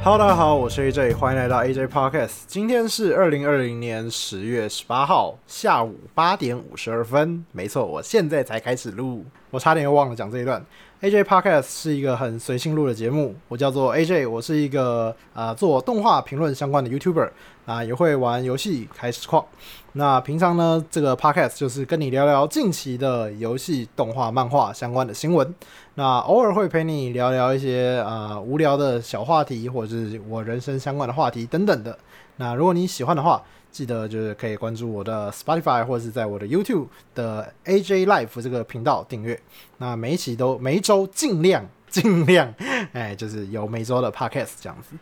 Hello，大家好，我是 AJ，欢迎来到 AJ Podcast。今天是二零二零年十月十八号下午八点五十二分。没错，我现在才开始录，我差点又忘了讲这一段。AJ Podcast 是一个很随性录的节目，我叫做 AJ，我是一个呃做动画评论相关的 YouTuber，啊也会玩游戏开实况。那平常呢，这个 Podcast 就是跟你聊聊近期的游戏、动画、漫画相关的新闻。那偶尔会陪你聊聊一些呃无聊的小话题，或者是我人生相关的话题等等的。那如果你喜欢的话，记得就是可以关注我的 Spotify 或者是在我的 YouTube 的 AJ Life 这个频道订阅。那每一期都每一周尽量 尽量，哎，就是有每周的 Podcast 这样子。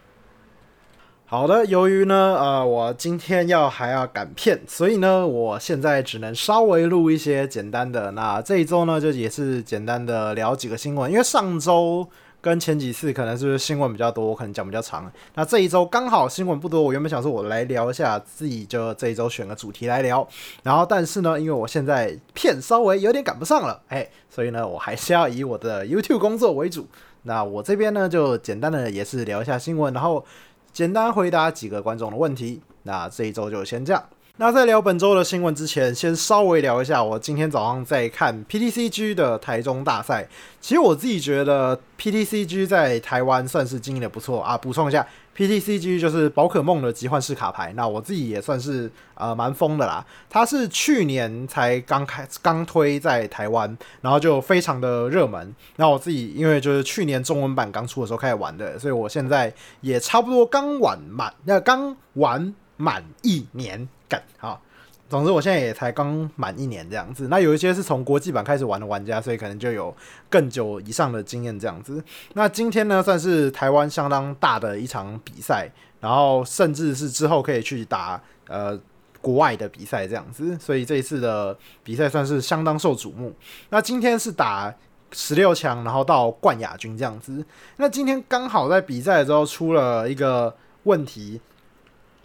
好的，由于呢，呃，我今天要还要赶片，所以呢，我现在只能稍微录一些简单的。那这一周呢，就也是简单的聊几个新闻，因为上周跟前几次可能是是新闻比较多，我可能讲比较长。那这一周刚好新闻不多，我原本想说我来聊一下自己，就这一周选个主题来聊。然后，但是呢，因为我现在片稍微有点赶不上了，哎，所以呢，我还是要以我的 YouTube 工作为主。那我这边呢，就简单的也是聊一下新闻，然后。简单回答几个观众的问题，那这一周就先这样。那在聊本周的新闻之前，先稍微聊一下我今天早上在看 PTCG 的台中大赛。其实我自己觉得 PTCG 在台湾算是经营的不错啊。补充一下，PTCG 就是宝可梦的集幻式卡牌。那我自己也算是呃蛮疯的啦。它是去年才刚开刚推在台湾，然后就非常的热门。那我自己因为就是去年中文版刚出的时候开始玩的，所以我现在也差不多刚玩满，那刚玩满一年。干好，总之我现在也才刚满一年这样子。那有一些是从国际版开始玩的玩家，所以可能就有更久以上的经验这样子。那今天呢，算是台湾相当大的一场比赛，然后甚至是之后可以去打呃国外的比赛这样子。所以这一次的比赛算是相当受瞩目。那今天是打十六强，然后到冠亚军这样子。那今天刚好在比赛的时候出了一个问题。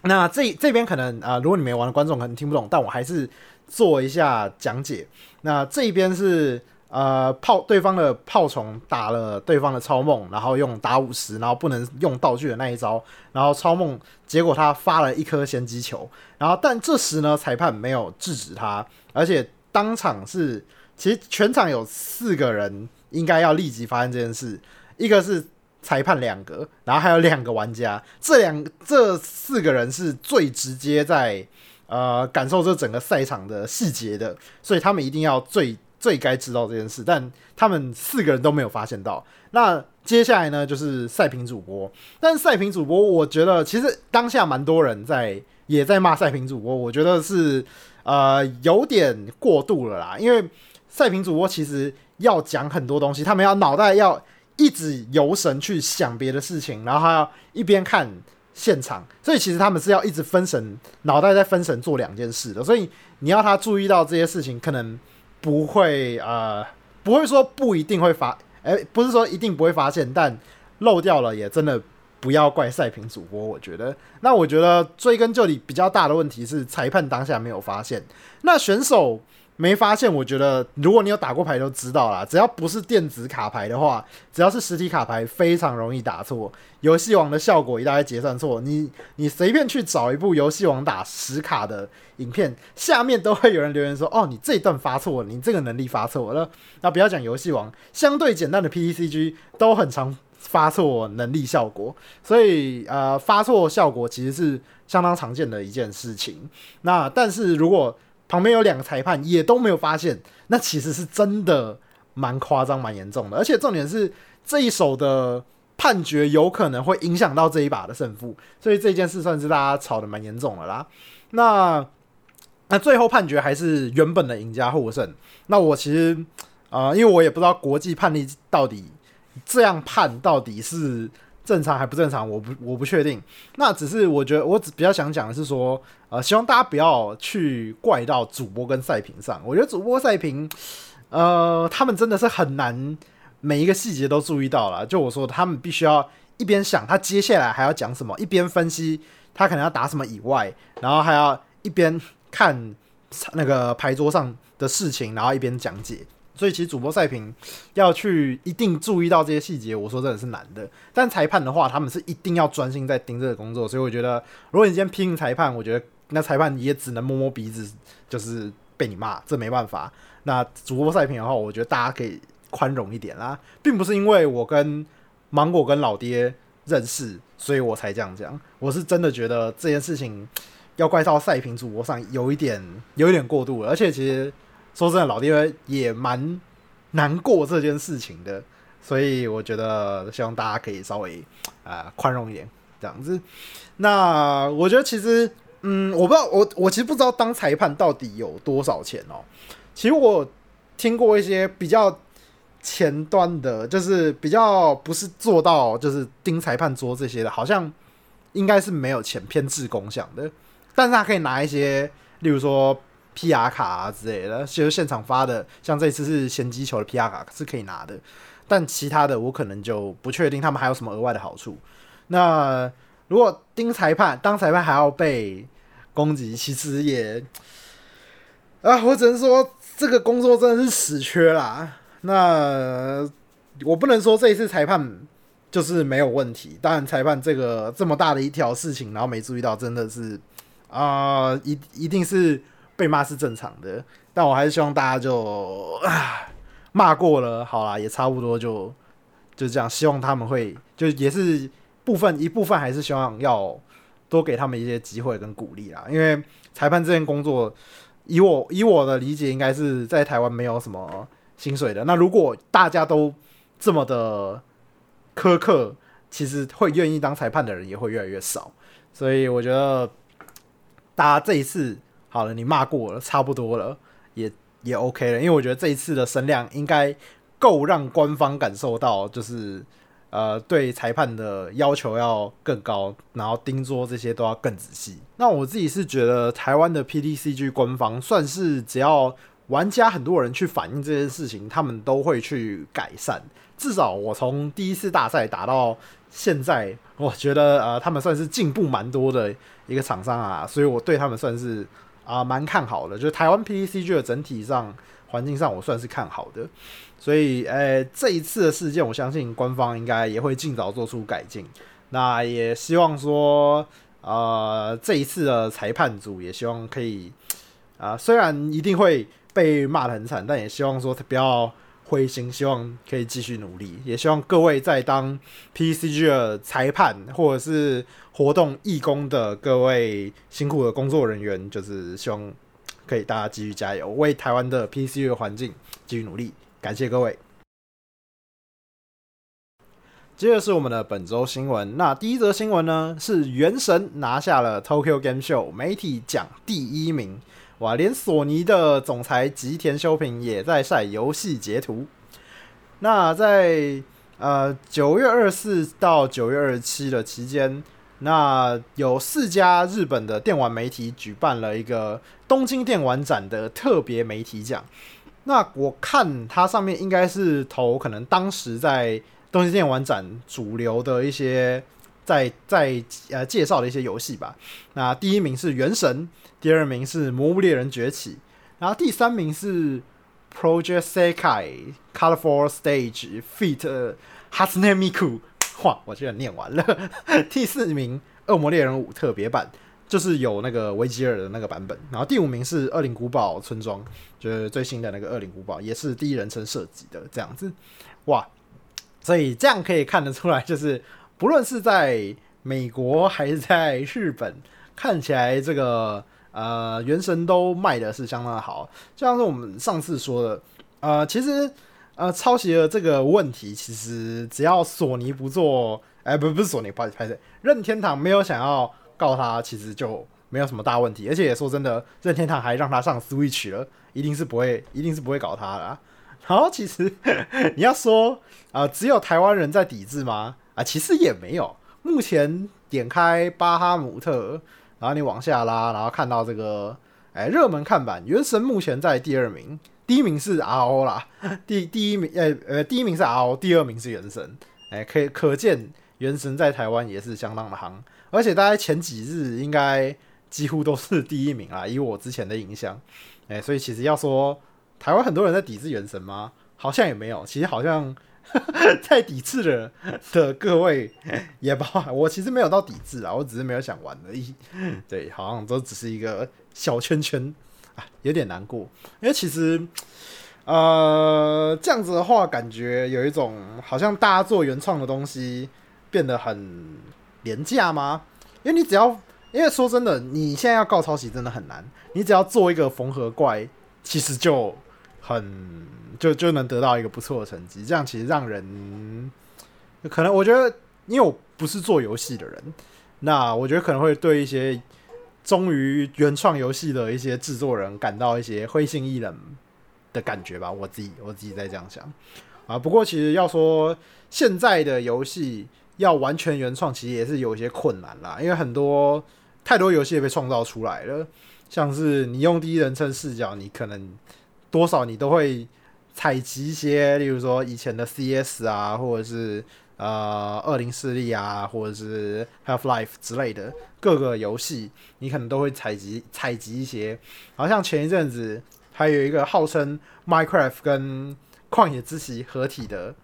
那这这边可能啊，如果你没玩的观众可能听不懂，但我还是做一下讲解。那这边是呃炮对方的炮虫打了对方的超梦，然后用打五十，然后不能用道具的那一招，然后超梦结果他发了一颗先机球，然后但这时呢裁判没有制止他，而且当场是其实全场有四个人应该要立即发现这件事，一个是。裁判两个，然后还有两个玩家，这两这四个人是最直接在呃感受这整个赛场的细节的，所以他们一定要最最该知道这件事，但他们四个人都没有发现到。那接下来呢，就是赛评主播，但赛评主播，我觉得其实当下蛮多人在也在骂赛评主播，我觉得是呃有点过度了啦，因为赛评主播其实要讲很多东西，他们要脑袋要。一直游神去想别的事情，然后还要一边看现场，所以其实他们是要一直分神，脑袋在分神做两件事的。所以你要他注意到这些事情，可能不会呃，不会说不一定会发，哎，不是说一定不会发现，但漏掉了也真的不要怪赛评主播。我觉得，那我觉得追根究底比较大的问题是裁判当下没有发现，那选手。没发现，我觉得如果你有打过牌都知道啦，只要不是电子卡牌的话，只要是实体卡牌，非常容易打错。游戏王的效果一大概结算错，你你随便去找一部游戏王打实卡的影片，下面都会有人留言说：“哦，你这一段发错了，你这个能力发错了。”那不要讲游戏王，相对简单的 PTCG 都很常发错能力效果，所以呃，发错效果其实是相当常见的一件事情。那但是如果旁边有两个裁判也都没有发现，那其实是真的蛮夸张、蛮严重的。而且重点是这一手的判决有可能会影响到这一把的胜负，所以这件事算是大家吵得蛮严重的啦。那那最后判决还是原本的赢家获胜。那我其实啊，因为我也不知道国际判例到底这样判到底是。正常还不正常？我不我不确定。那只是我觉得，我只比较想讲的是说，呃，希望大家不要去怪到主播跟赛评上。我觉得主播赛评，呃，他们真的是很难每一个细节都注意到了。就我说，他们必须要一边想他接下来还要讲什么，一边分析他可能要打什么以外，然后还要一边看那个牌桌上的事情，然后一边讲解。所以其实主播赛评要去一定注意到这些细节，我说真的是难的。但裁判的话，他们是一定要专心在盯这个工作，所以我觉得，如果你今天批评裁判，我觉得那裁判也只能摸摸鼻子，就是被你骂，这没办法。那主播赛评的话，我觉得大家可以宽容一点啦，并不是因为我跟芒果跟老爹认识，所以我才这样讲。我是真的觉得这件事情要怪到赛评主播上，有一点有一点过度了，而且其实。说真的，老爹也蛮难过这件事情的，所以我觉得希望大家可以稍微啊宽容一点这样子。那我觉得其实，嗯，我不知道，我我其实不知道当裁判到底有多少钱哦。其实我听过一些比较前端的，就是比较不是做到就是盯裁判桌这些的，好像应该是没有钱偏制功项的，但是他可以拿一些，例如说。P.R. 卡啊之类的，其实现场发的，像这次是先击球的 P.R. 卡是可以拿的，但其他的我可能就不确定他们还有什么额外的好处。那如果盯裁判当裁判还要被攻击，其实也啊，我只能说这个工作真的是死缺啦。那我不能说这一次裁判就是没有问题，当然裁判这个这么大的一条事情，然后没注意到，真的是啊，一一定是。被骂是正常的，但我还是希望大家就骂过了，好啦，也差不多就就这样。希望他们会就也是部分一部分，还是希望要多给他们一些机会跟鼓励啦。因为裁判这件工作，以我以我的理解，应该是在台湾没有什么薪水的。那如果大家都这么的苛刻，其实会愿意当裁判的人也会越来越少。所以我觉得大家这一次。好了，你骂过了，差不多了，也也 OK 了，因为我觉得这一次的声量应该够让官方感受到，就是呃对裁判的要求要更高，然后盯桌这些都要更仔细。那我自己是觉得台湾的 PDCG 官方算是只要玩家很多人去反映这件事情，他们都会去改善。至少我从第一次大赛打到现在，我觉得呃他们算是进步蛮多的一个厂商啊，所以我对他们算是。啊，蛮看好的，就是台湾 PDCG 的整体上环境上，我算是看好的。所以，呃，这一次的事件，我相信官方应该也会尽早做出改进。那也希望说，呃，这一次的裁判组也希望可以，啊，虽然一定会被骂的很惨，但也希望说他不要。灰心，希望可以继续努力，也希望各位在当 PCG 的裁判或者是活动义工的各位辛苦的工作人员，就是希望可以大家继续加油，为台湾的 PCG 的环境继续努力。感谢各位。接着是我们的本周新闻，那第一则新闻呢是《原神》拿下了 Tokyo Game Show 媒体奖第一名。哇！连索尼的总裁吉田修平也在晒游戏截图。那在呃九月二十四到九月二十七的期间，那有四家日本的电玩媒体举办了一个东京电玩展的特别媒体奖。那我看它上面应该是投可能当时在东京电玩展主流的一些在在呃介绍的一些游戏吧。那第一名是《原神》。第二名是《魔物猎人崛起》，然后第三名是《Project Sekai Colorful Stage Feat. Hatsune Miku》。哇，我居然念完了。第四名《恶魔猎人五特别版》，就是有那个维吉尔的那个版本。然后第五名是《恶灵古堡村庄》，就是最新的那个《恶灵古堡》，也是第一人称设计的这样子。哇，所以这样可以看得出来，就是不论是在美国还是在日本，看起来这个。呃，原神都卖的是相当的好，就像是我们上次说的，呃，其实呃抄袭的这个问题，其实只要索尼不做，哎，不不是索尼，不好意思，拍摄任天堂没有想要告他，其实就没有什么大问题。而且也说真的，任天堂还让他上 Switch 了，一定是不会，一定是不会搞他的。啊然后其实 你要说啊，只有台湾人在抵制吗？其实也没有。目前点开巴哈姆特。然后你往下拉，然后看到这个，哎，热门看板，原神目前在第二名，第一名是 RO 啦，第第一名，呃呃，第一名是 RO，第二名是原神，哎，可以可见原神在台湾也是相当的夯，而且大概前几日应该几乎都是第一名啊，以我之前的印象，哎，所以其实要说台湾很多人在抵制原神吗？好像也没有，其实好像 在抵制的的各位也包含我，其实没有到抵制啊，我只是没有想玩而已。对，好像都只是一个小圈圈啊，有点难过，因为其实呃这样子的话，感觉有一种好像大家做原创的东西变得很廉价吗？因为你只要，因为说真的，你现在要告抄袭真的很难，你只要做一个缝合怪，其实就很。就就能得到一个不错的成绩，这样其实让人可能我觉得，因为我不是做游戏的人，那我觉得可能会对一些忠于原创游戏的一些制作人感到一些灰心意冷的感觉吧。我自己我自己在这样想啊。不过其实要说现在的游戏要完全原创，其实也是有一些困难啦，因为很多太多游戏也被创造出来了，像是你用第一人称视角，你可能多少你都会。采集一些，例如说以前的 CS 啊，或者是呃二零四力啊，或者是 Half Life 之类的各个游戏，你可能都会采集采集一些。好像前一阵子还有一个号称 Minecraft 跟旷野之息合体的，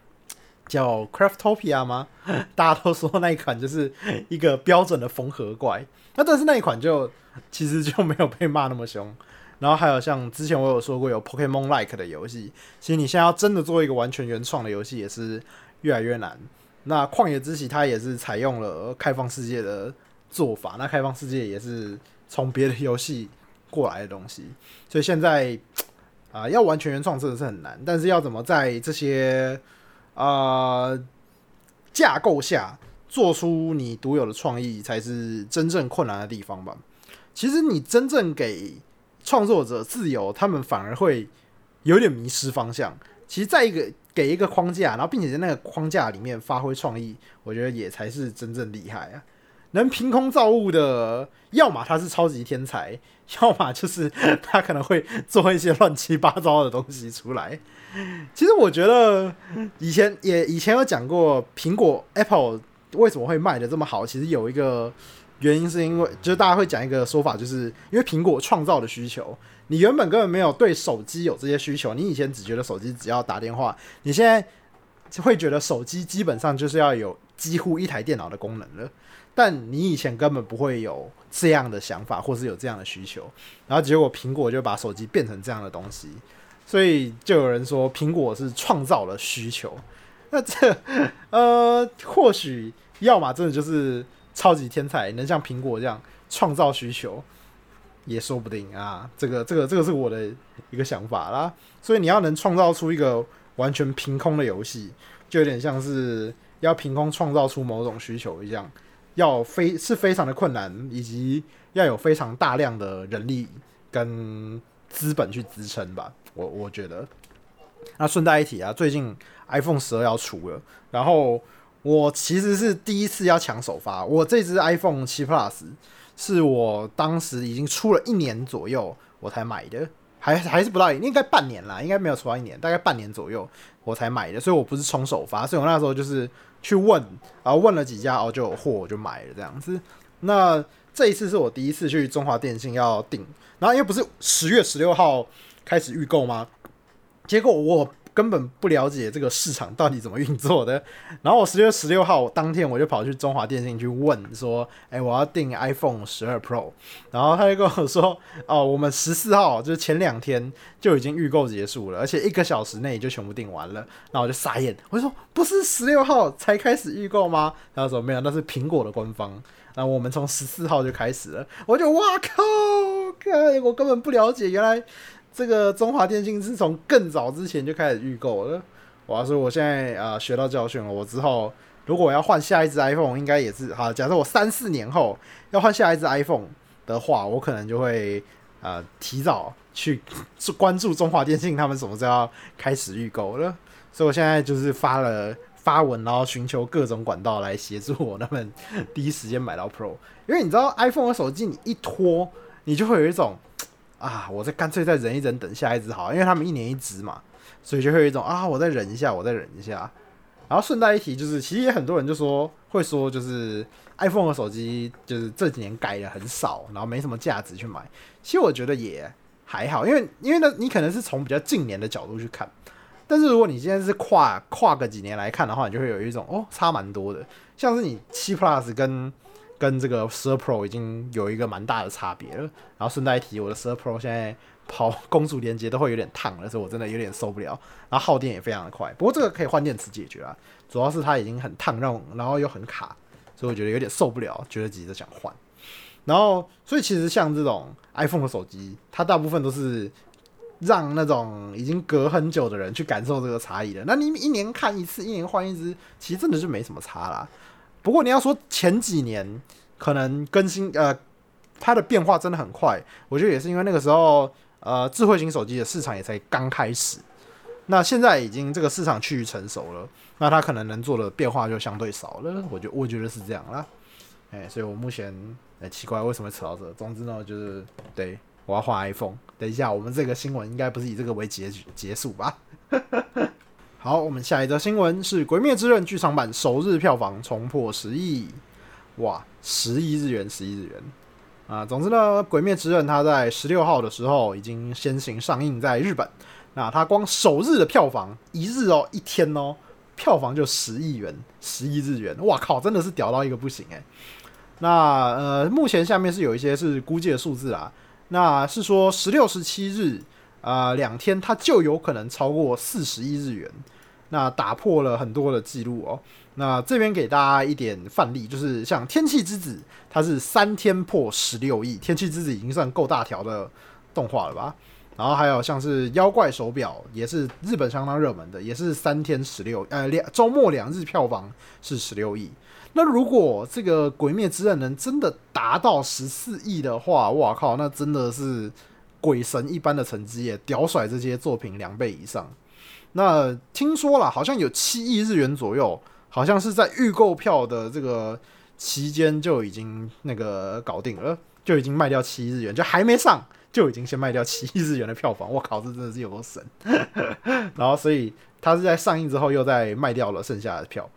叫 Craftopia 吗？大家都说那一款就是一个标准的缝合怪，那但是那一款就其实就没有被骂那么凶。然后还有像之前我有说过有 Pokemon Like 的游戏，其实你现在要真的做一个完全原创的游戏也是越来越难。那旷野之息它也是采用了开放世界的做法，那开放世界也是从别的游戏过来的东西，所以现在啊要完全原创真的是很难。但是要怎么在这些啊架构下做出你独有的创意，才是真正困难的地方吧？其实你真正给创作者自由，他们反而会有点迷失方向。其实，在一个给一个框架，然后并且在那个框架里面发挥创意，我觉得也才是真正厉害啊！能凭空造物的，要么他是超级天才，要么就是他可能会做一些乱七八糟的东西出来。其实，我觉得以前也以前有讲过，苹果 Apple 为什么会卖的这么好，其实有一个。原因是因为，就是大家会讲一个说法，就是因为苹果创造的需求，你原本根本没有对手机有这些需求，你以前只觉得手机只要打电话，你现在会觉得手机基本上就是要有几乎一台电脑的功能了，但你以前根本不会有这样的想法，或是有这样的需求，然后结果苹果就把手机变成这样的东西，所以就有人说苹果是创造了需求，那这呃，或许要么真的就是。超级天才能像苹果这样创造需求，也说不定啊！这个、这个、这个是我的一个想法啦。所以你要能创造出一个完全凭空的游戏，就有点像是要凭空创造出某种需求一样，要非是非常的困难，以及要有非常大量的人力跟资本去支撑吧。我我觉得。那顺带一提啊，最近 iPhone 十二要出了，然后。我其实是第一次要抢首发，我这只 iPhone 七 Plus 是我当时已经出了一年左右我才买的，还还是不到应该半年啦，应该没有出到一年，大概半年左右我才买的，所以我不是冲首发，所以我那时候就是去问，然后问了几家，哦就有货我就买了这样子。那这一次是我第一次去中华电信要订，然后因为不是十月十六号开始预购吗？结果我。根本不了解这个市场到底怎么运作的，然后我十月十六号当天我就跑去中华电信去问说，哎，我要订 iPhone 十二 Pro，然后他就跟我说，哦，我们十四号就是前两天就已经预购结束了，而且一个小时内就全部订完了，然后我就傻眼，我就说不是十六号才开始预购吗？他说没有，那是苹果的官方，然后我们从十四号就开始了，我就哇靠，我根本不了解，原来。这个中华电信是从更早之前就开始预购了。我要说，我现在啊学到教训了。我之后如果我要换下一只 iPhone，应该也是好。假设我三四年后要换下一只 iPhone 的话，我可能就会呃提早去关注中华电信他们什么时候要开始预购了。所以我现在就是发了发文，然后寻求各种管道来协助我他们 第一时间买到 Pro。因为你知道 iPhone 的手机，你一拖，你就会有一种。啊，我再干脆再忍一忍，等下一只好，因为他们一年一只嘛，所以就会有一种啊，我再忍一下，我再忍一下。然后顺带一提，就是其实也很多人就说会说，就是 iPhone 的手机就是这几年改的很少，然后没什么价值去买。其实我觉得也还好，因为因为呢，你可能是从比较近年的角度去看，但是如果你现在是跨跨个几年来看的话，你就会有一种哦，差蛮多的。像是你七 Plus 跟跟这个十二 Pro 已经有一个蛮大的差别了。然后顺带一提，我的十二 Pro 现在跑公主连接都会有点烫了，所以我真的有点受不了。然后耗电也非常的快，不过这个可以换电池解决啊。主要是它已经很烫，让然后又很卡，所以我觉得有点受不了，觉得急着想换。然后，所以其实像这种 iPhone 的手机，它大部分都是让那种已经隔很久的人去感受这个差异的。那你一年看一次，一年换一只，其实真的就没什么差啦。不过你要说前几年可能更新，呃，它的变化真的很快，我觉得也是因为那个时候，呃，智慧型手机的市场也才刚开始。那现在已经这个市场趋于成熟了，那它可能能做的变化就相对少了。我觉我觉得是这样啦。哎，所以我目前哎奇怪为什么扯到这？总之呢，就是对我要换 iPhone。等一下，我们这个新闻应该不是以这个为结局结束吧？好，我们下一则新闻是《鬼灭之刃》剧场版首日票房冲破十亿，哇，十亿日元，十亿日元啊！总之呢，《鬼灭之刃》它在十六号的时候已经先行上映在日本。那它光首日的票房，一日哦，一天哦，票房就十亿元，十亿日元，哇靠，真的是屌到一个不行诶。那呃，目前下面是有一些是估计的数字啦，那是说十六、十七日啊两天，它就有可能超过四十亿日元，那打破了很多的记录哦。那这边给大家一点范例，就是像《天气之子》，它是三天破十六亿，《天气之子》已经算够大条的动画了吧？然后还有像是妖怪手表，也是日本相当热门的，也是三天十六，呃两周末两日票房是十六亿。那如果这个《鬼灭之刃》能真的达到十四亿的话，哇靠，那真的是鬼神一般的成绩耶，屌甩这些作品两倍以上。那听说了，好像有七亿日元左右，好像是在预购票的这个期间就已经那个搞定了，就已经卖掉七亿日元，就还没上。就已经先卖掉七亿日元的票房，我靠，这真的是有多神！然后，所以他是在上映之后又再卖掉了剩下的票，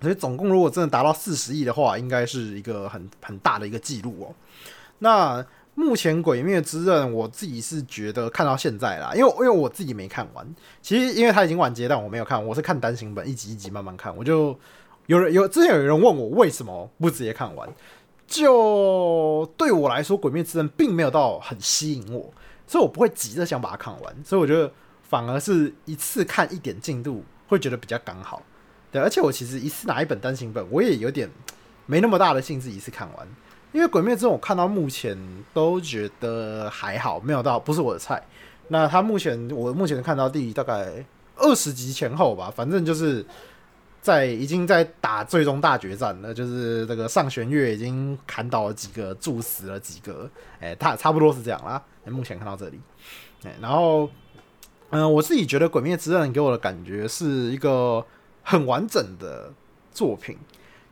所以总共如果真的达到四十亿的话，应该是一个很很大的一个记录哦。那目前《鬼灭之刃》，我自己是觉得看到现在啦，因为因为我自己没看完，其实因为它已经完结，但我没有看，我是看单行本，一集一集慢慢看。我就有人有之前有人问我为什么不直接看完。就对我来说，《鬼灭之刃》并没有到很吸引我，所以我不会急着想把它看完。所以我觉得反而是一次看一点进度，会觉得比较刚好。对，而且我其实一次拿一本单行本，我也有点没那么大的兴致一次看完。因为《鬼灭之刃》我看到目前都觉得还好，没有到不是我的菜。那他目前我目前看到第大概二十集前后吧，反正就是。在已经在打最终大决战了，就是这个上弦月已经砍倒了几个，注死了几个，哎，他差不多是这样啦。目前看到这里，哎，然后，嗯，我自己觉得《鬼灭之刃》给我的感觉是一个很完整的作品，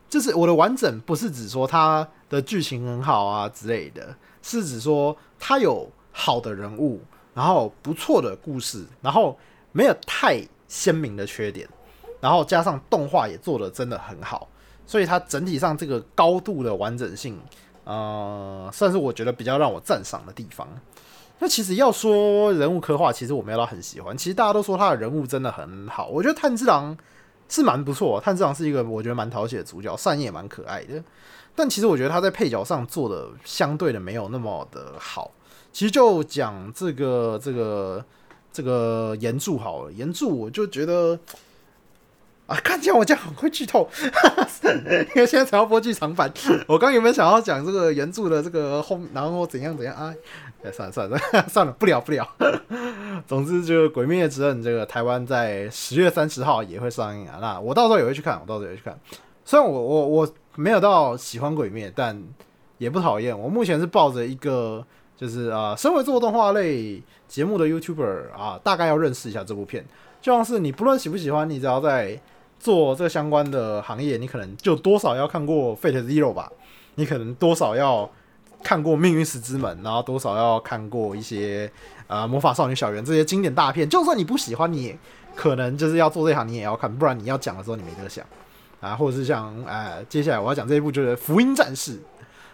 就是我的完整不是指说它的剧情很好啊之类的，是指说它有好的人物，然后不错的故事，然后没有太鲜明的缺点。然后加上动画也做的真的很好，所以它整体上这个高度的完整性，呃，算是我觉得比较让我赞赏的地方。那其实要说人物刻画，其实我没有到很喜欢。其实大家都说他的人物真的很好，我觉得炭治郎是蛮不错。炭治郎是一个我觉得蛮讨喜的主角，善也蛮可爱的。但其实我觉得他在配角上做的相对的没有那么的好。其实就讲这个这个这个岩柱好了，岩柱我就觉得。啊！看见我这样很会剧透，因 为现在才要播剧场版。我刚有没有想要讲这个原著的这个后，然后怎样怎样啊？哎，算了算了 算了，不聊不聊。总之，就《鬼灭之刃》这个台湾在十月三十号也会上映啊。那我到时候也会去看，我到时候也会去看。虽然我我我没有到喜欢鬼灭，但也不讨厌。我目前是抱着一个，就是啊，身为做动画类节目的 YouTuber 啊，大概要认识一下这部片。就像是你不论喜不喜欢，你只要在做这相关的行业，你可能就多少要看过《Fate Zero》吧，你可能多少要看过《命运石之门》，然后多少要看过一些呃《魔法少女小圆》这些经典大片。就算你不喜欢，你可能就是要做这行，你也要看，不然你要讲的时候你没得想啊。或者是像哎，接下来我要讲这一部就是《福音战士》，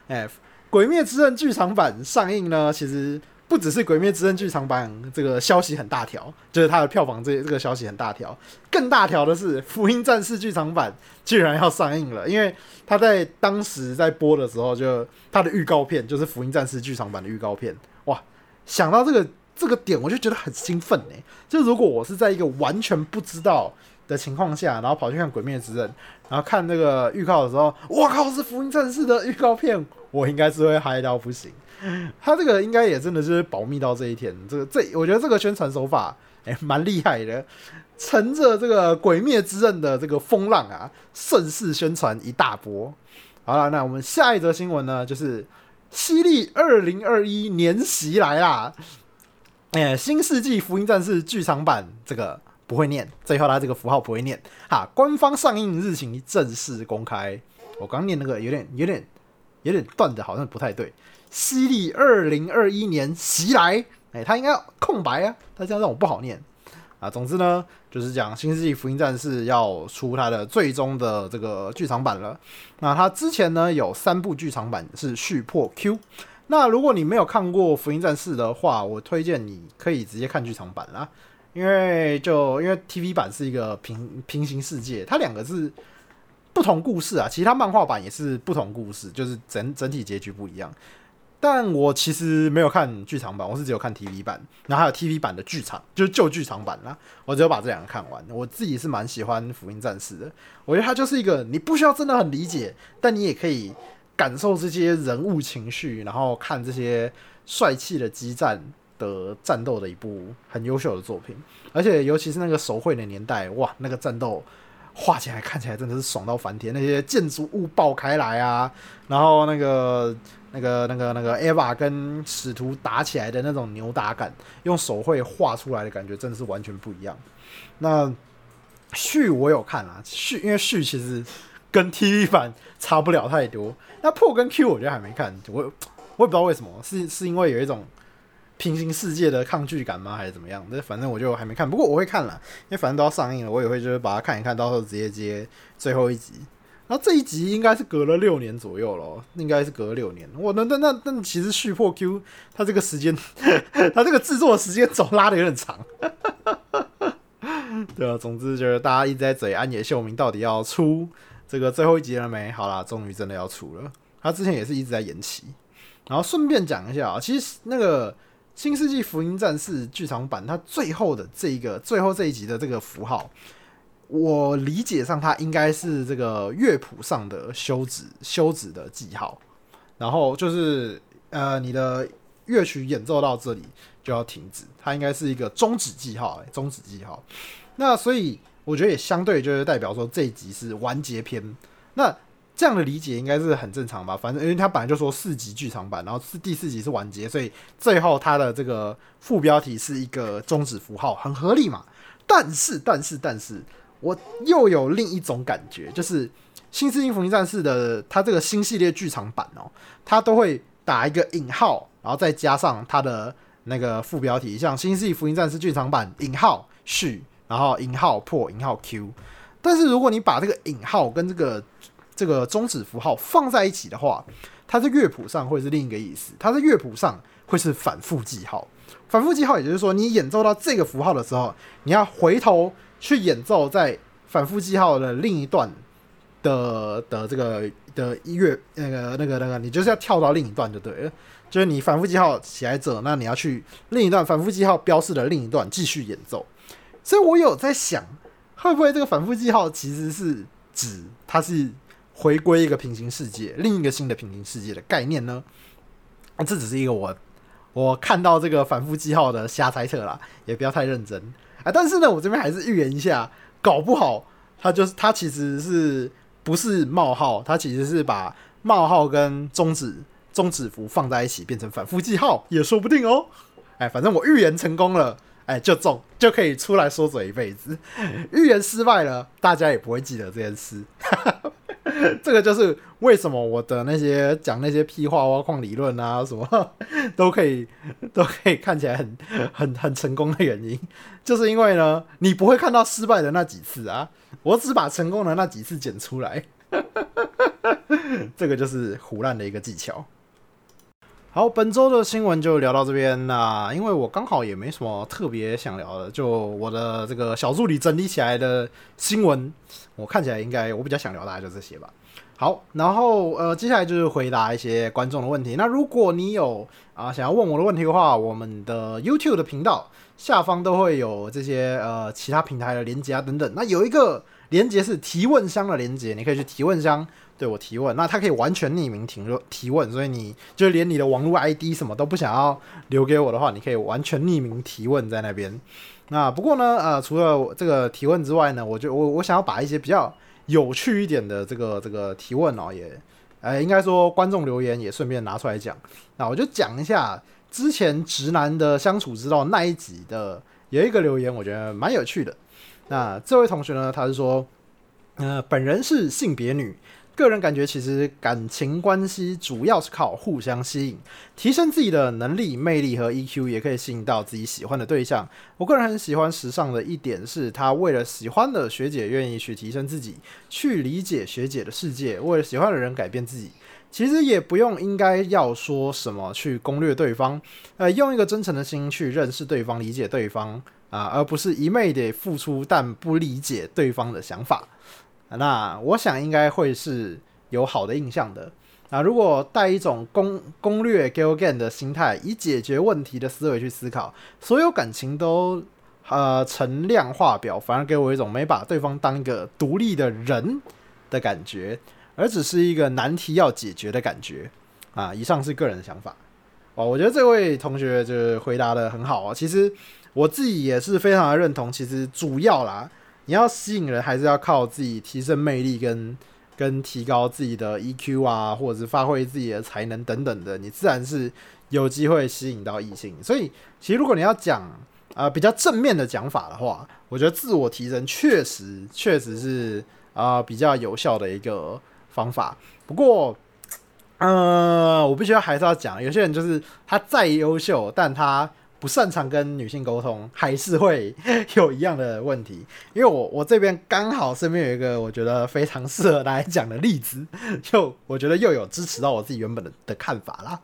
哎，《鬼灭之刃》剧场版上映呢，其实不只是《鬼灭之刃》剧场版这个消息很大条，就是它的票房这这个消息很大条，更大条的是《福音战士》剧场版居然要上映了，因为它在当时在播的时候，就它的预告片就是《福音战士》剧场版的预告片，哇！想到这个这个点，我就觉得很兴奋呢。就如果我是在一个完全不知道的情况下，然后跑去看《鬼灭之刃》，然后看那个预告的时候，我靠，是《福音战士》的预告片，我应该是会嗨到不行。他这个应该也真的是保密到这一天，这个 这我觉得这个宣传手法哎蛮厉害的，乘着这个《鬼灭之刃》的这个风浪啊，顺势宣传一大波。好了，那我们下一则新闻呢，就是《犀利二零二一年袭来啦！哎，《新世纪福音战士》剧场版这个不会念，最后它这个符号不会念哈。官方上映日期正式公开，我刚念那个有点有点有点断的，好像不太对。犀利二零二一年袭来，哎，他应该空白啊，他这样让我不好念啊。总之呢，就是讲《新世纪福音战士》要出它的最终的这个剧场版了。那它之前呢有三部剧场版是续破 Q。那如果你没有看过《福音战士》的话，我推荐你可以直接看剧场版啦，因为就因为 TV 版是一个平平行世界，它两个是不同故事啊。其他漫画版也是不同故事，就是整整体结局不一样。但我其实没有看剧场版，我是只有看 TV 版，然后还有 TV 版的剧场，就是旧剧场版啦。我只有把这两个看完。我自己是蛮喜欢《福音战士》的，我觉得它就是一个你不需要真的很理解，但你也可以感受这些人物情绪，然后看这些帅气的激战的战斗的一部很优秀的作品。而且尤其是那个手绘的年代，哇，那个战斗画起来看起来真的是爽到翻天，那些建筑物爆开来啊，然后那个。那个、那个、那个 Eva 跟使徒打起来的那种扭打感，用手绘画出来的感觉真的是完全不一样。那续我有看啊，续因为续其实跟 TV 版差不了太多。那破跟 Q 我觉得还没看，我我也不知道为什么，是是因为有一种平行世界的抗拒感吗，还是怎么样？那反正我就还没看，不过我会看了，因为反正都要上映了，我也会就是把它看一看，到时候直接接最后一集。然后这一集应该是隔了六年左右了，应该是隔了六年。我那那那那其实续破 Q，它这个时间，它这个制作时间总拉的有点长。对啊，总之就是大家一直在嘴安野秀明到底要出这个最后一集了没？好啦，终于真的要出了。他之前也是一直在延期。然后顺便讲一下啊，其实那个《新世纪福音战士》剧场版，它最后的这个最后这一集的这个符号。我理解上，它应该是这个乐谱上的休止休止的记号，然后就是呃，你的乐曲演奏到这里就要停止，它应该是一个终止记号，终止记号。那所以我觉得也相对就是代表说这一集是完结篇。那这样的理解应该是很正常吧？反正因为它本来就说四集剧场版，然后是第四集是完结，所以最后它的这个副标题是一个终止符号，很合理嘛。但是，但是，但是。我又有另一种感觉，就是《新世纪福音战士》的它这个新系列剧场版哦，它都会打一个引号，然后再加上它的那个副标题，像《新世纪福音战士剧场版》引号续，然后引号破引号 Q。但是如果你把这个引号跟这个这个终止符号放在一起的话，它在乐谱上会是另一个意思，它在乐谱上会是反复记号。反复记号，也就是说，你演奏到这个符号的时候，你要回头。去演奏在反复记号的另一段的的这个的乐，那个那个那个，你就是要跳到另一段就对了。就是你反复记号起来者，那你要去另一段反复记号标示的另一段继续演奏。所以我有在想，会不会这个反复记号其实是指它是回归一个平行世界，另一个新的平行世界的概念呢？啊，这只是一个我我看到这个反复记号的瞎猜测啦，也不要太认真。啊，但是呢，我这边还是预言一下，搞不好他就是他其实是不是冒号，他其实是把冒号跟终止终止符放在一起，变成反复记号也说不定哦。哎，反正我预言成功了，哎，就中就可以出来说嘴一辈子；预言失败了，大家也不会记得这件事。这个就是为什么我的那些讲那些屁话挖矿理论啊，什么都可以都可以看起来很很很成功的原因，就是因为呢，你不会看到失败的那几次啊，我只把成功的那几次剪出来，这个就是胡乱的一个技巧。好，本周的新闻就聊到这边。那因为我刚好也没什么特别想聊的，就我的这个小助理整理起来的新闻，我看起来应该我比较想聊大概就这些吧。好，然后呃，接下来就是回答一些观众的问题。那如果你有啊想要问我的问题的话，我们的 YouTube 的频道下方都会有这些呃其他平台的连接啊等等。那有一个连接是提问箱的连接，你可以去提问箱。对我提问，那他可以完全匿名提问提问，所以你就连你的网络 ID 什么都不想要留给我的话，你可以完全匿名提问在那边。那不过呢，呃，除了这个提问之外呢，我就我我想要把一些比较有趣一点的这个这个提问哦，也呃应该说观众留言也顺便拿出来讲。那我就讲一下之前直男的相处之道那一集的有一个留言，我觉得蛮有趣的。那这位同学呢，他是说，呃，本人是性别女。个人感觉，其实感情关系主要是靠互相吸引，提升自己的能力、魅力和 EQ，也可以吸引到自己喜欢的对象。我个人很喜欢时尚的一点是，他为了喜欢的学姐，愿意去提升自己，去理解学姐的世界，为了喜欢的人改变自己。其实也不用应该要说什么去攻略对方，呃，用一个真诚的心去认识对方、理解对方啊，而不是一昧的付出但不理解对方的想法。那我想应该会是有好的印象的。那如果带一种攻攻略 g a game 的心态，以解决问题的思维去思考，所有感情都呃成量化表，反而给我一种没把对方当一个独立的人的感觉，而只是一个难题要解决的感觉。啊，以上是个人的想法。哦，我觉得这位同学就是回答的很好啊。其实我自己也是非常的认同。其实主要啦。你要吸引人，还是要靠自己提升魅力，跟跟提高自己的 EQ 啊，或者是发挥自己的才能等等的，你自然是有机会吸引到异性。所以，其实如果你要讲啊比较正面的讲法的话，我觉得自我提升确实确实是啊比较有效的一个方法。不过，呃，我必须要还是要讲，有些人就是他再优秀，但他。不擅长跟女性沟通，还是会有一样的问题。因为我我这边刚好身边有一个我觉得非常适合来讲的例子，就我觉得又有支持到我自己原本的的看法啦。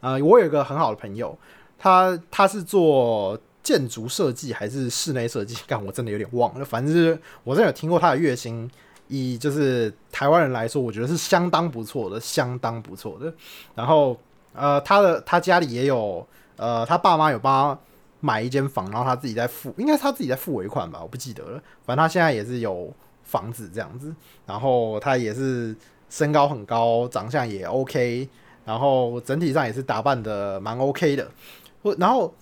啊，我有一个很好的朋友，他他是做建筑设计还是室内设计？但我真的有点忘了。反正是我真的有听过他的月薪，以就是台湾人来说，我觉得是相当不错的，相当不错的。然后呃，他的他家里也有。呃，他爸妈有帮他买一间房，然后他自己在付，应该是他自己在付尾款吧，我不记得了。反正他现在也是有房子这样子，然后他也是身高很高，长相也 OK，然后整体上也是打扮的蛮 OK 的，或然后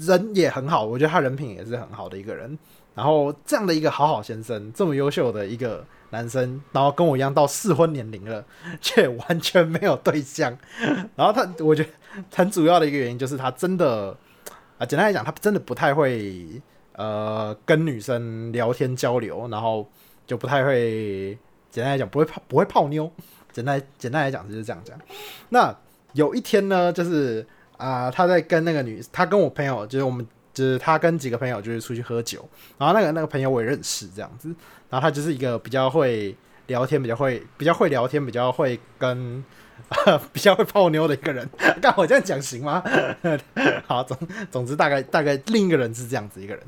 人也很好，我觉得他人品也是很好的一个人。然后这样的一个好好先生，这么优秀的一个。男生，然后跟我一样到适婚年龄了，却完全没有对象。然后他，我觉得 很主要的一个原因就是他真的啊，简单来讲，他真的不太会呃跟女生聊天交流，然后就不太会，简单来讲不会泡不会泡妞。简单简单来讲就是这样讲。那有一天呢，就是啊，他在跟那个女，他跟我朋友，就是我们。就是他跟几个朋友就是出去喝酒，然后那个那个朋友我也认识这样子，然后他就是一个比较会聊天、比较会比较会聊天、比较会跟 比较会泡妞的一个人。干我这样讲行吗？好，总总之大概大概另一个人是这样子一个人。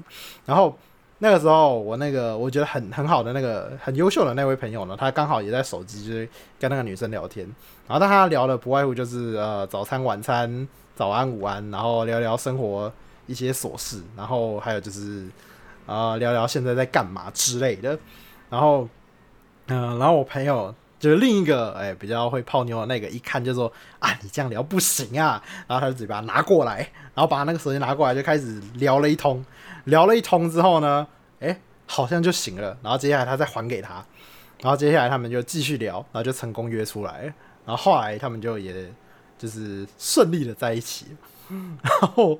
然后那个时候我那个我觉得很很好的那个很优秀的那位朋友呢，他刚好也在手机就是跟那个女生聊天，然后但他聊的不外乎就是呃早餐、晚餐、早安、午安，然后聊聊生活。一些琐事，然后还有就是，啊，聊聊现在在干嘛之类的，然后，嗯，然后我朋友就是另一个哎比较会泡妞的那个，一看就说啊，你这样聊不行啊，然后他就嘴巴拿过来，然后把那个手机拿过来就开始聊了一通，聊了一通之后呢，哎，好像就行了，然后接下来他再还给他，然后接下来他们就继续聊，然后就成功约出来，然后后来他们就也就是顺利的在一起，然后。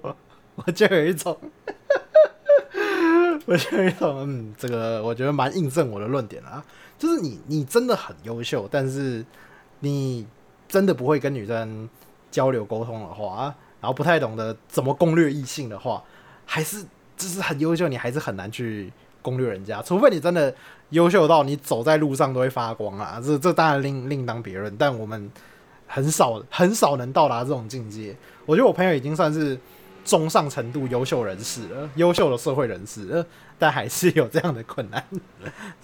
我就有一种，我就有一种，嗯，这个我觉得蛮印证我的论点啊，就是你你真的很优秀，但是你真的不会跟女生交流沟通的话，然后不太懂得怎么攻略异性的话，还是就是很优秀，你还是很难去攻略人家，除非你真的优秀到你走在路上都会发光啊，这这当然另另当别论，但我们。很少很少能到达这种境界。我觉得我朋友已经算是中上程度优秀人士，优秀的社会人士，但还是有这样的困难。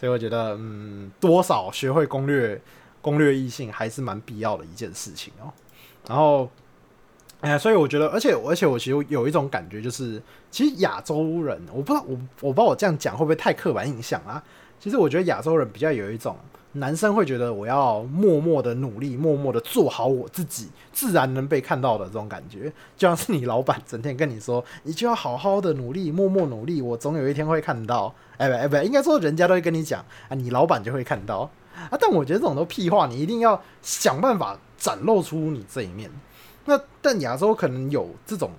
所以我觉得，嗯，多少学会攻略攻略异性还是蛮必要的一件事情哦。然后，哎，所以我觉得，而且而且我其实有一种感觉，就是其实亚洲人，我不知道我我不知道我这样讲会不会太刻板印象啊？其实我觉得亚洲人比较有一种。男生会觉得我要默默的努力，默默的做好我自己，自然能被看到的这种感觉，就像是你老板整天跟你说，你就要好好的努力，默默努力，我总有一天会看到。哎不哎不，应该说人家都会跟你讲啊，你老板就会看到啊。但我觉得这种都屁话，你一定要想办法展露出你这一面。那但亚洲可能有这种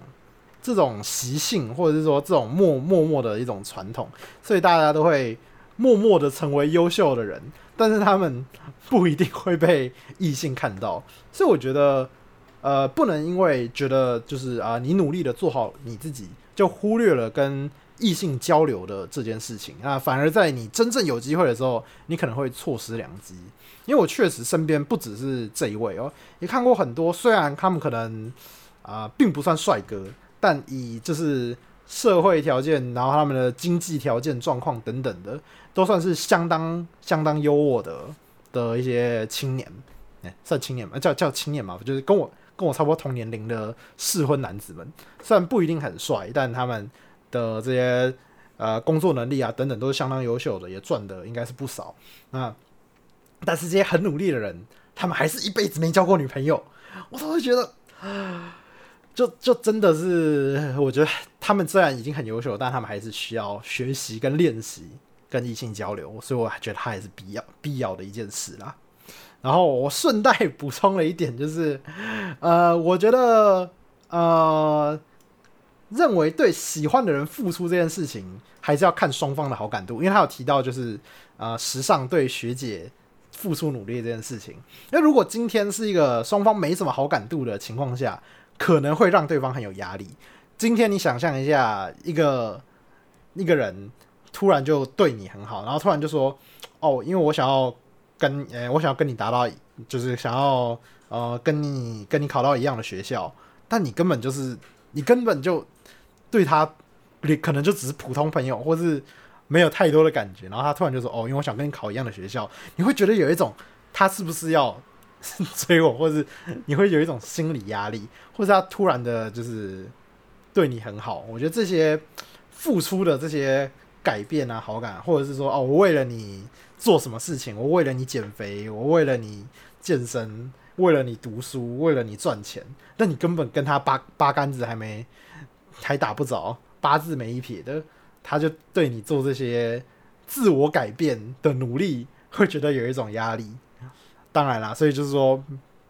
这种习性，或者是说这种默默默的一种传统，所以大家都会默默的成为优秀的人。但是他们不一定会被异性看到，所以我觉得，呃，不能因为觉得就是啊，你努力的做好你自己，就忽略了跟异性交流的这件事情啊，反而在你真正有机会的时候，你可能会错失良机。因为我确实身边不只是这一位哦，也看过很多，虽然他们可能啊并不算帅哥，但以就是社会条件，然后他们的经济条件状况等等的。都算是相当相当优渥的的一些青年，哎，算青年嘛？叫叫青年嘛，就是跟我跟我差不多同年龄的适婚男子们，虽然不一定很帅，但他们的这些呃工作能力啊等等都是相当优秀的，也赚的应该是不少。那但是这些很努力的人，他们还是一辈子没交过女朋友，我都会觉得啊，就就真的是，我觉得他们虽然已经很优秀，但他们还是需要学习跟练习。跟异性交流，所以我觉得他也是必要必要的一件事啦。然后我顺带补充了一点，就是呃，我觉得呃，认为对喜欢的人付出这件事情，还是要看双方的好感度。因为他有提到，就是呃，时尚对学姐付出努力这件事情。那如果今天是一个双方没什么好感度的情况下，可能会让对方很有压力。今天你想象一下，一个一个人。突然就对你很好，然后突然就说：“哦，因为我想要跟呃，我想要跟你达到，就是想要呃，跟你跟你考到一样的学校，但你根本就是你根本就对他，你可能就只是普通朋友，或是没有太多的感觉。然后他突然就说：‘哦，因为我想跟你考一样的学校’，你会觉得有一种他是不是要 追我，或是你会有一种心理压力，或者他突然的就是对你很好。我觉得这些付出的这些。”改变啊，好感，或者是说，哦，我为了你做什么事情，我为了你减肥，我为了你健身，为了你读书，为了你赚钱，但你根本跟他八八竿子还没还打不着，八字没一撇的，他就对你做这些自我改变的努力，会觉得有一种压力。当然啦，所以就是说，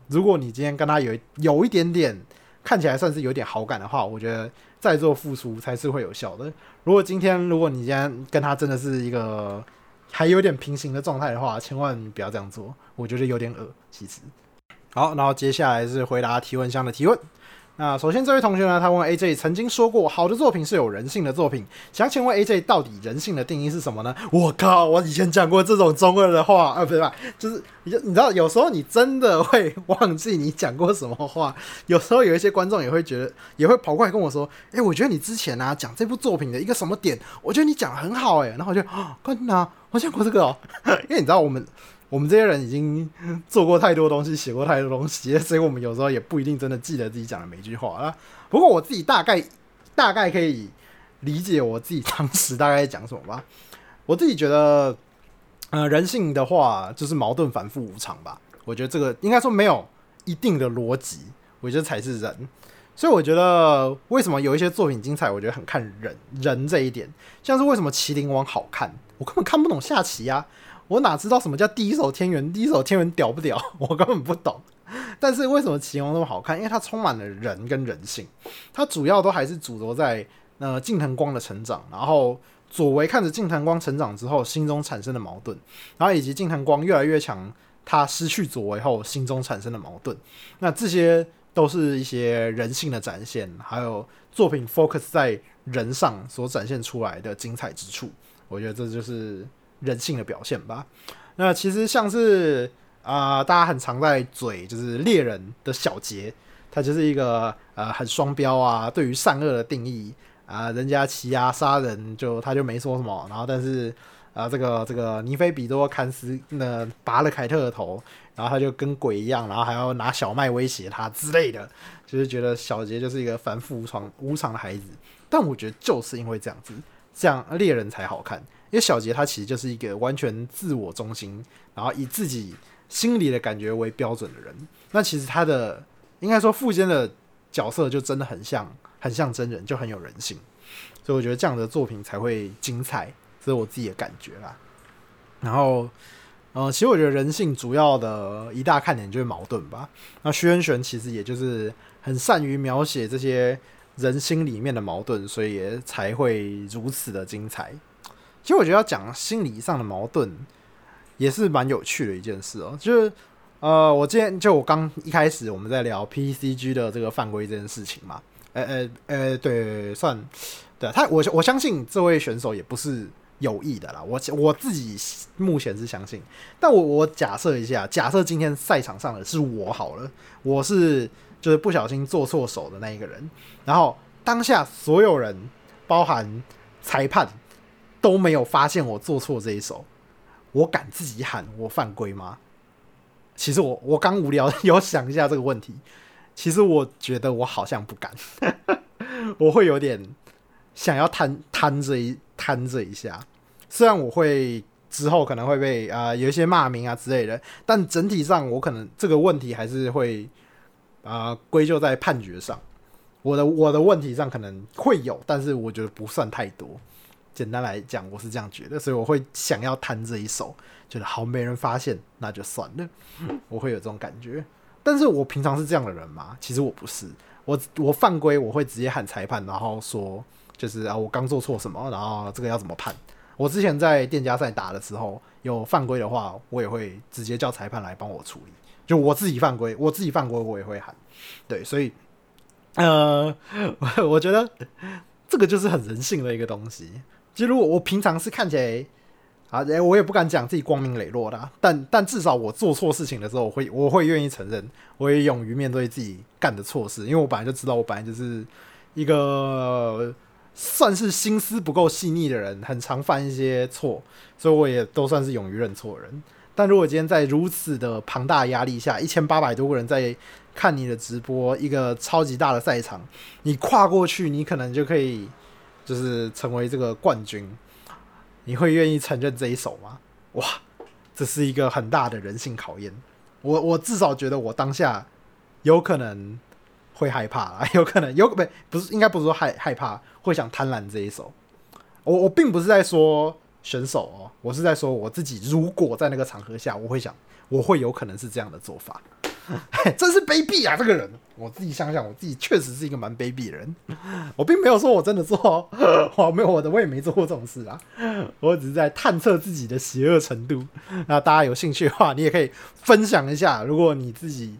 如果你今天跟他有有一点点看起来算是有点好感的话，我觉得。再做付出才是会有效的。如果今天，如果你今天跟他真的是一个还有点平行的状态的话，千万不要这样做，我觉得有点恶其实。好，然后接下来是回答提问箱的提问。那首先这位同学呢，他问 AJ 曾经说过，好的作品是有人性的作品。想请问 AJ，到底人性的定义是什么呢？我靠，我以前讲过这种中二的话啊，不是吧？就是你你知道，有时候你真的会忘记你讲过什么话。有时候有一些观众也会觉得，也会跑过来跟我说，哎，我觉得你之前啊讲这部作品的一个什么点，我觉得你讲的很好，哎，然后我就啊，真的，我讲过这个哦，因为你知道我们。我们这些人已经做过太多东西，写过太多东西，所以我们有时候也不一定真的记得自己讲的每一句话啊。不过我自己大概大概可以理解我自己当时大概讲什么吧。我自己觉得，呃，人性的话就是矛盾、反复、无常吧。我觉得这个应该说没有一定的逻辑，我觉得才是人。所以我觉得为什么有一些作品精彩，我觉得很看人人这一点。像是为什么《麒麟王》好看，我根本看不懂下棋啊。我哪知道什么叫第一手天元？第一手天元屌不屌？我根本不懂。但是为什么奇龙那么好看？因为它充满了人跟人性。它主要都还是主轴在呃近藤光的成长，然后左为看着近藤光成长之后心中产生的矛盾，然后以及近藤光越来越强，他失去左为后心中产生的矛盾。那这些都是一些人性的展现，还有作品 focus 在人上所展现出来的精彩之处。我觉得这就是。人性的表现吧。那其实像是啊，大家很常在嘴就是猎人的小杰，他就是一个呃很双标啊，对于善恶的定义啊，人家欺压杀人就他就没说什么，然后但是啊这个这个尼菲比多坎斯那拔了凯特的头，然后他就跟鬼一样，然后还要拿小麦威胁他之类的，就是觉得小杰就是一个反复无常无常的孩子。但我觉得就是因为这样子，这样猎人才好看，因为小杰他其实就是一个完全自我中心，然后以自己心里的感觉为标准的人。那其实他的应该说富坚的角色就真的很像，很像真人，就很有人性。所以我觉得这样的作品才会精彩，这是我自己的感觉啦。然后，呃，其实我觉得人性主要的一大看点就是矛盾吧。那徐恩玄其实也就是很善于描写这些。人心里面的矛盾，所以也才会如此的精彩。其实我觉得要讲心理上的矛盾，也是蛮有趣的一件事哦。就是呃，我今天就我刚一开始我们在聊 PCG 的这个犯规这件事情嘛，呃呃呃，对，算对他，我我相信这位选手也不是有意的啦。我我自己目前是相信，但我我假设一下，假设今天赛场上的是我好了，我是。就是不小心做错手的那一个人，然后当下所有人，包含裁判都没有发现我做错这一手，我敢自己喊我犯规吗？其实我我刚无聊 有想一下这个问题，其实我觉得我好像不敢，我会有点想要摊摊这一摊这一下，虽然我会之后可能会被啊有一些骂名啊之类的，但整体上我可能这个问题还是会。啊，归咎在判决上，我的我的问题上可能会有，但是我觉得不算太多。简单来讲，我是这样觉得，所以我会想要弹这一首，觉得好没人发现，那就算了。我会有这种感觉，但是我平常是这样的人吗？其实我不是，我我犯规我会直接喊裁判，然后说就是啊，我刚做错什么，然后这个要怎么判？我之前在店家赛打的时候有犯规的话，我也会直接叫裁判来帮我处理。就我自己犯规，我自己犯规，我也会喊，对，所以，呃，我觉得这个就是很人性的一个东西。就如果我平常是看起来啊，我也不敢讲自己光明磊落的，但但至少我做错事情的时候，我会我会愿意承认，我也勇于面对自己干的错事，因为我本来就知道，我本来就是一个算是心思不够细腻的人，很常犯一些错，所以我也都算是勇于认错人。但如果今天在如此的庞大压力下，一千八百多个人在看你的直播，一个超级大的赛场，你跨过去，你可能就可以就是成为这个冠军。你会愿意承认这一手吗？哇，这是一个很大的人性考验。我我至少觉得我当下有可能会害怕啊，有可能有不不是应该不是说害害怕，会想贪婪这一手。我我并不是在说。选手哦，我是在说我自己，如果在那个场合下，我会想，我会有可能是这样的做法，真是卑鄙啊！这个人，我自己想想，我自己确实是一个蛮卑鄙的人。我并没有说我真的做，我没有我的，我也没做过这种事啊。我只是在探测自己的邪恶程度。那大家有兴趣的话，你也可以分享一下。如果你自己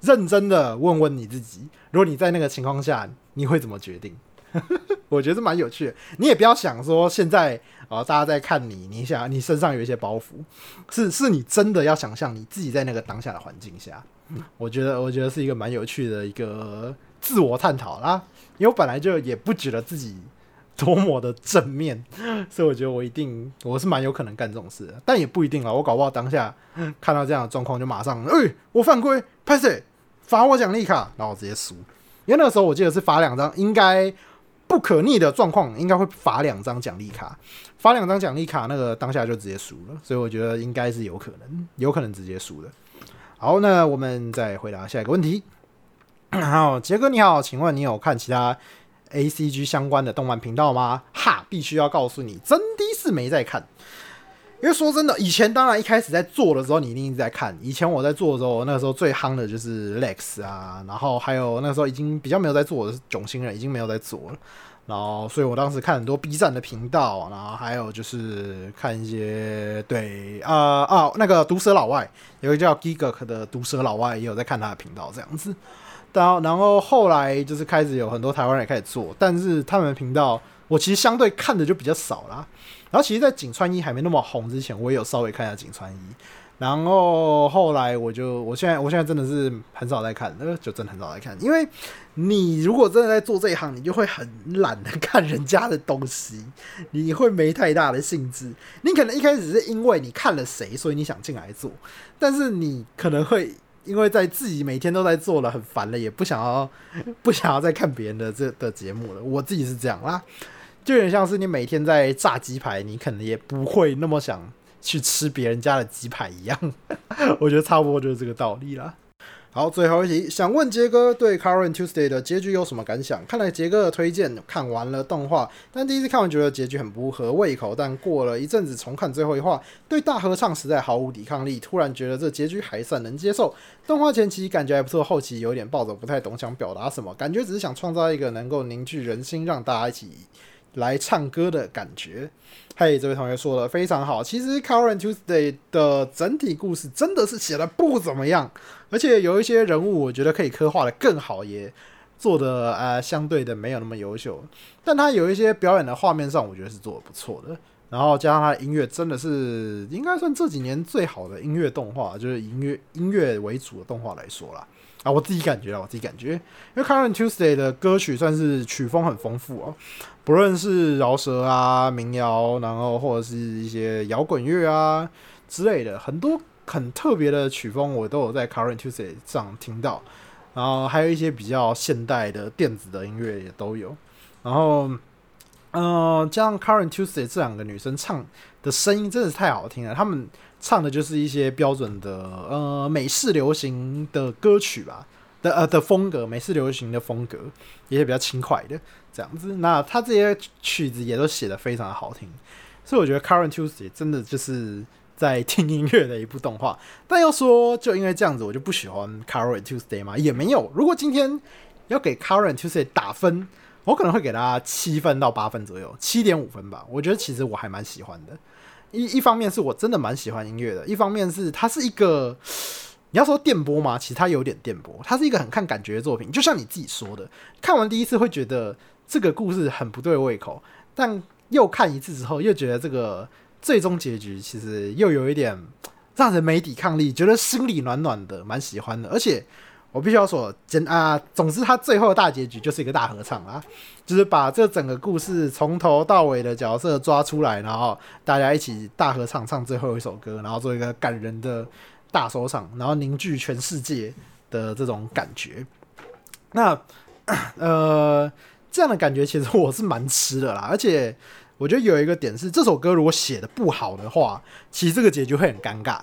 认真的问问你自己，如果你在那个情况下，你会怎么决定？我觉得蛮有趣的。你也不要想说现在啊，大家在看你，你想你身上有一些包袱，是是你真的要想象你自己在那个当下的环境下。我觉得，我觉得是一个蛮有趣的一个自我探讨啦。因为我本来就也不觉得自己多么的正面，所以我觉得我一定我是蛮有可能干这种事的，但也不一定啊。我搞不好当下看到这样的状况，就马上哎，我犯规，拍谁罚我奖励卡，然后我直接输。因为那个时候我记得是罚两张，应该。不可逆的状况，应该会罚两张奖励卡，罚两张奖励卡，那个当下就直接输了，所以我觉得应该是有可能，有可能直接输的。好，那我们再回答下一个问题。好，杰哥你好，请问你有看其他 A C G 相关的动漫频道吗？哈，必须要告诉你，真的是没在看。因为说真的，以前当然一开始在做的时候，你一定一直在看。以前我在做的时候，那个时候最夯的就是 Lex 啊，然后还有那时候已经比较没有在做的是囧星人，已经没有在做了。然后，所以我当时看很多 B 站的频道，然后还有就是看一些对啊啊那个毒蛇老外，有一个叫 Gigak 的毒蛇老外也有在看他的频道这样子。然后然后后来就是开始有很多台湾人也开始做，但是他们的频道我其实相对看的就比较少啦。然后其实，在井川一还没那么红之前，我也有稍微看一下井川一，然后后来我就，我现在我现在真的是很少在看，呃，就真的很少在看，因为你如果真的在做这一行，你就会很懒得看人家的东西，你会没太大的兴致。你可能一开始是因为你看了谁，所以你想进来做，但是你可能会因为在自己每天都在做了很烦了，也不想要不想要再看别人的这的节目了。我自己是这样啦，就有点像是你每天在炸鸡排，你可能也不会那么想。去吃别人家的鸡排一样，我觉得差不多就是这个道理啦。好，最后一题，想问杰哥对《Current Tuesday》的结局有什么感想？看来杰哥的推荐看完了动画，但第一次看完觉得结局很不合胃口，但过了一阵子重看最后一话，对大合唱实在毫无抵抗力，突然觉得这结局还算能接受。动画前期感觉还不错，后期有点暴走，不太懂想表达什么，感觉只是想创造一个能够凝聚人心，让大家一起。来唱歌的感觉，嘿，这位同学说的非常好。其实《Current Tuesday》的整体故事真的是写的不怎么样，而且有一些人物我觉得可以刻画的更好，也做的呃相对的没有那么优秀。但他有一些表演的画面上，我觉得是做的不错的。然后加上他的音乐，真的是应该算这几年最好的音乐动画，就是音乐音乐为主的动画来说啦。啊，我自己感觉啊，我自己感觉，因为《Current Tuesday》的歌曲算是曲风很丰富哦，不论是饶舌啊、民谣，然后或者是一些摇滚乐啊之类的，很多很特别的曲风，我都有在《Current Tuesday》上听到。然后还有一些比较现代的电子的音乐也都有。然后，嗯，加上《Current Tuesday》这两个女生唱的声音真的是太好听了，她们。唱的就是一些标准的呃美式流行的歌曲吧的呃的风格，美式流行的风格，一些比较轻快的这样子。那他这些曲子也都写的非常的好听，所以我觉得《Current Tuesday》真的就是在听音乐的一部动画。但要说就因为这样子，我就不喜欢《Current Tuesday》嘛，也没有。如果今天要给《Current Tuesday》打分，我可能会给他七分到八分左右，七点五分吧。我觉得其实我还蛮喜欢的。一一方面是我真的蛮喜欢音乐的，一方面是它是一个你要说电波吗，其实它有点电波，它是一个很看感觉的作品。就像你自己说的，看完第一次会觉得这个故事很不对胃口，但又看一次之后又觉得这个最终结局其实又有一点让人没抵抗力，觉得心里暖暖的，蛮喜欢的，而且。我必须要说，简啊，总之，他最后的大结局就是一个大合唱啊，就是把这整个故事从头到尾的角色抓出来，然后大家一起大合唱，唱最后一首歌，然后做一个感人的大收场，然后凝聚全世界的这种感觉。那 呃，这样的感觉其实我是蛮吃的啦，而且我觉得有一个点是，这首歌如果写的不好的话，其实这个结局会很尴尬。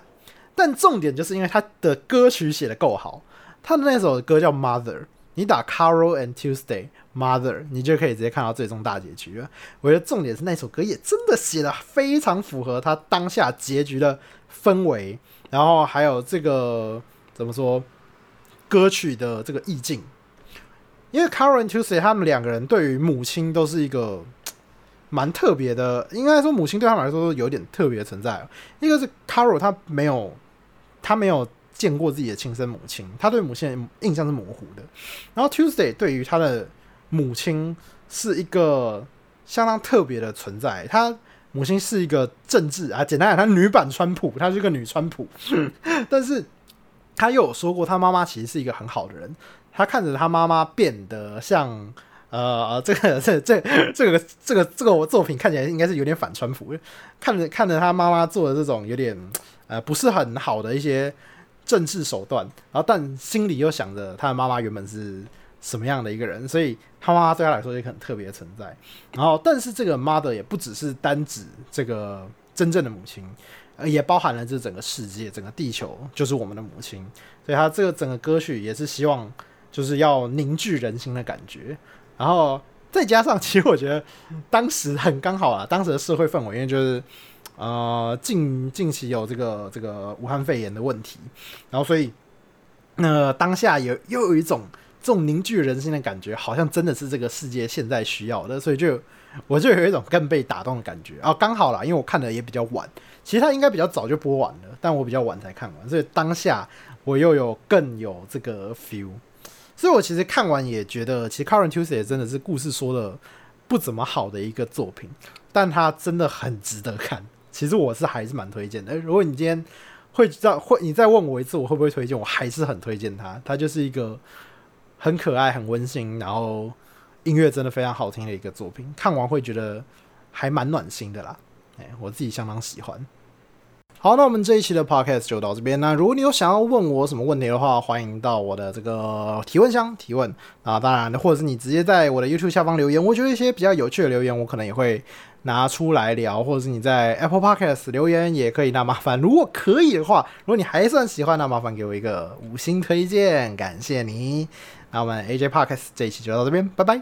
但重点就是因为他的歌曲写的够好。他的那首歌叫《Mother》，你打 Carol and Tuesday Mother，你就可以直接看到最终大结局了。我觉得重点是那首歌也真的写的非常符合他当下结局的氛围，然后还有这个怎么说歌曲的这个意境。因为 Carol and Tuesday 他们两个人对于母亲都是一个蛮特别的，应该说母亲对他们来说都有点特别存在。一个是 Carol，他没有，他没有。见过自己的亲生母亲，他对母亲的印象是模糊的。然后 Tuesday 对于他的母亲是一个相当特别的存在。他母亲是一个政治啊，简单讲，她女版川普，她是个女川普。但是她又有说过，她妈妈其实是一个很好的人。她看着她妈妈变得像呃，这个这这这个这个这个我作品看起来应该是有点反川普。看着看着她妈妈做的这种有点呃不是很好的一些。政治手段，然后但心里又想着她的妈妈原本是什么样的一个人，所以他妈妈对他来说也很特别的存在。然后，但是这个 mother 也不只是单指这个真正的母亲，也包含了这整个世界、整个地球就是我们的母亲。所以，他这个整个歌曲也是希望就是要凝聚人心的感觉。然后再加上，其实我觉得当时很刚好啊，当时的社会氛围，因为就是。呃，近近期有这个这个武汉肺炎的问题，然后所以那当下有又有一种这种凝聚人心的感觉，好像真的是这个世界现在需要的，所以就我就有一种更被打动的感觉啊！刚好啦，因为我看的也比较晚，其实它应该比较早就播完了，但我比较晚才看完，所以当下我又有更有这个 feel，所以我其实看完也觉得，其实《Current Tuesday》真的是故事说的不怎么好的一个作品，但它真的很值得看。其实我是还是蛮推荐的。如果你今天会知道会，你再问我一次，我会不会推荐？我还是很推荐它。它就是一个很可爱、很温馨，然后音乐真的非常好听的一个作品。看完会觉得还蛮暖心的啦。哎，我自己相当喜欢。好，那我们这一期的 podcast 就到这边。那如果你有想要问我什么问题的话，欢迎到我的这个提问箱提问啊。当然，或者是你直接在我的 YouTube 下方留言，我觉得一些比较有趣的留言，我可能也会拿出来聊。或者是你在 Apple Podcast 留言也可以。那麻烦，如果可以的话，如果你还算喜欢，那麻烦给我一个五星推荐，感谢你。那我们 aj parkes 这一期就到这边拜拜。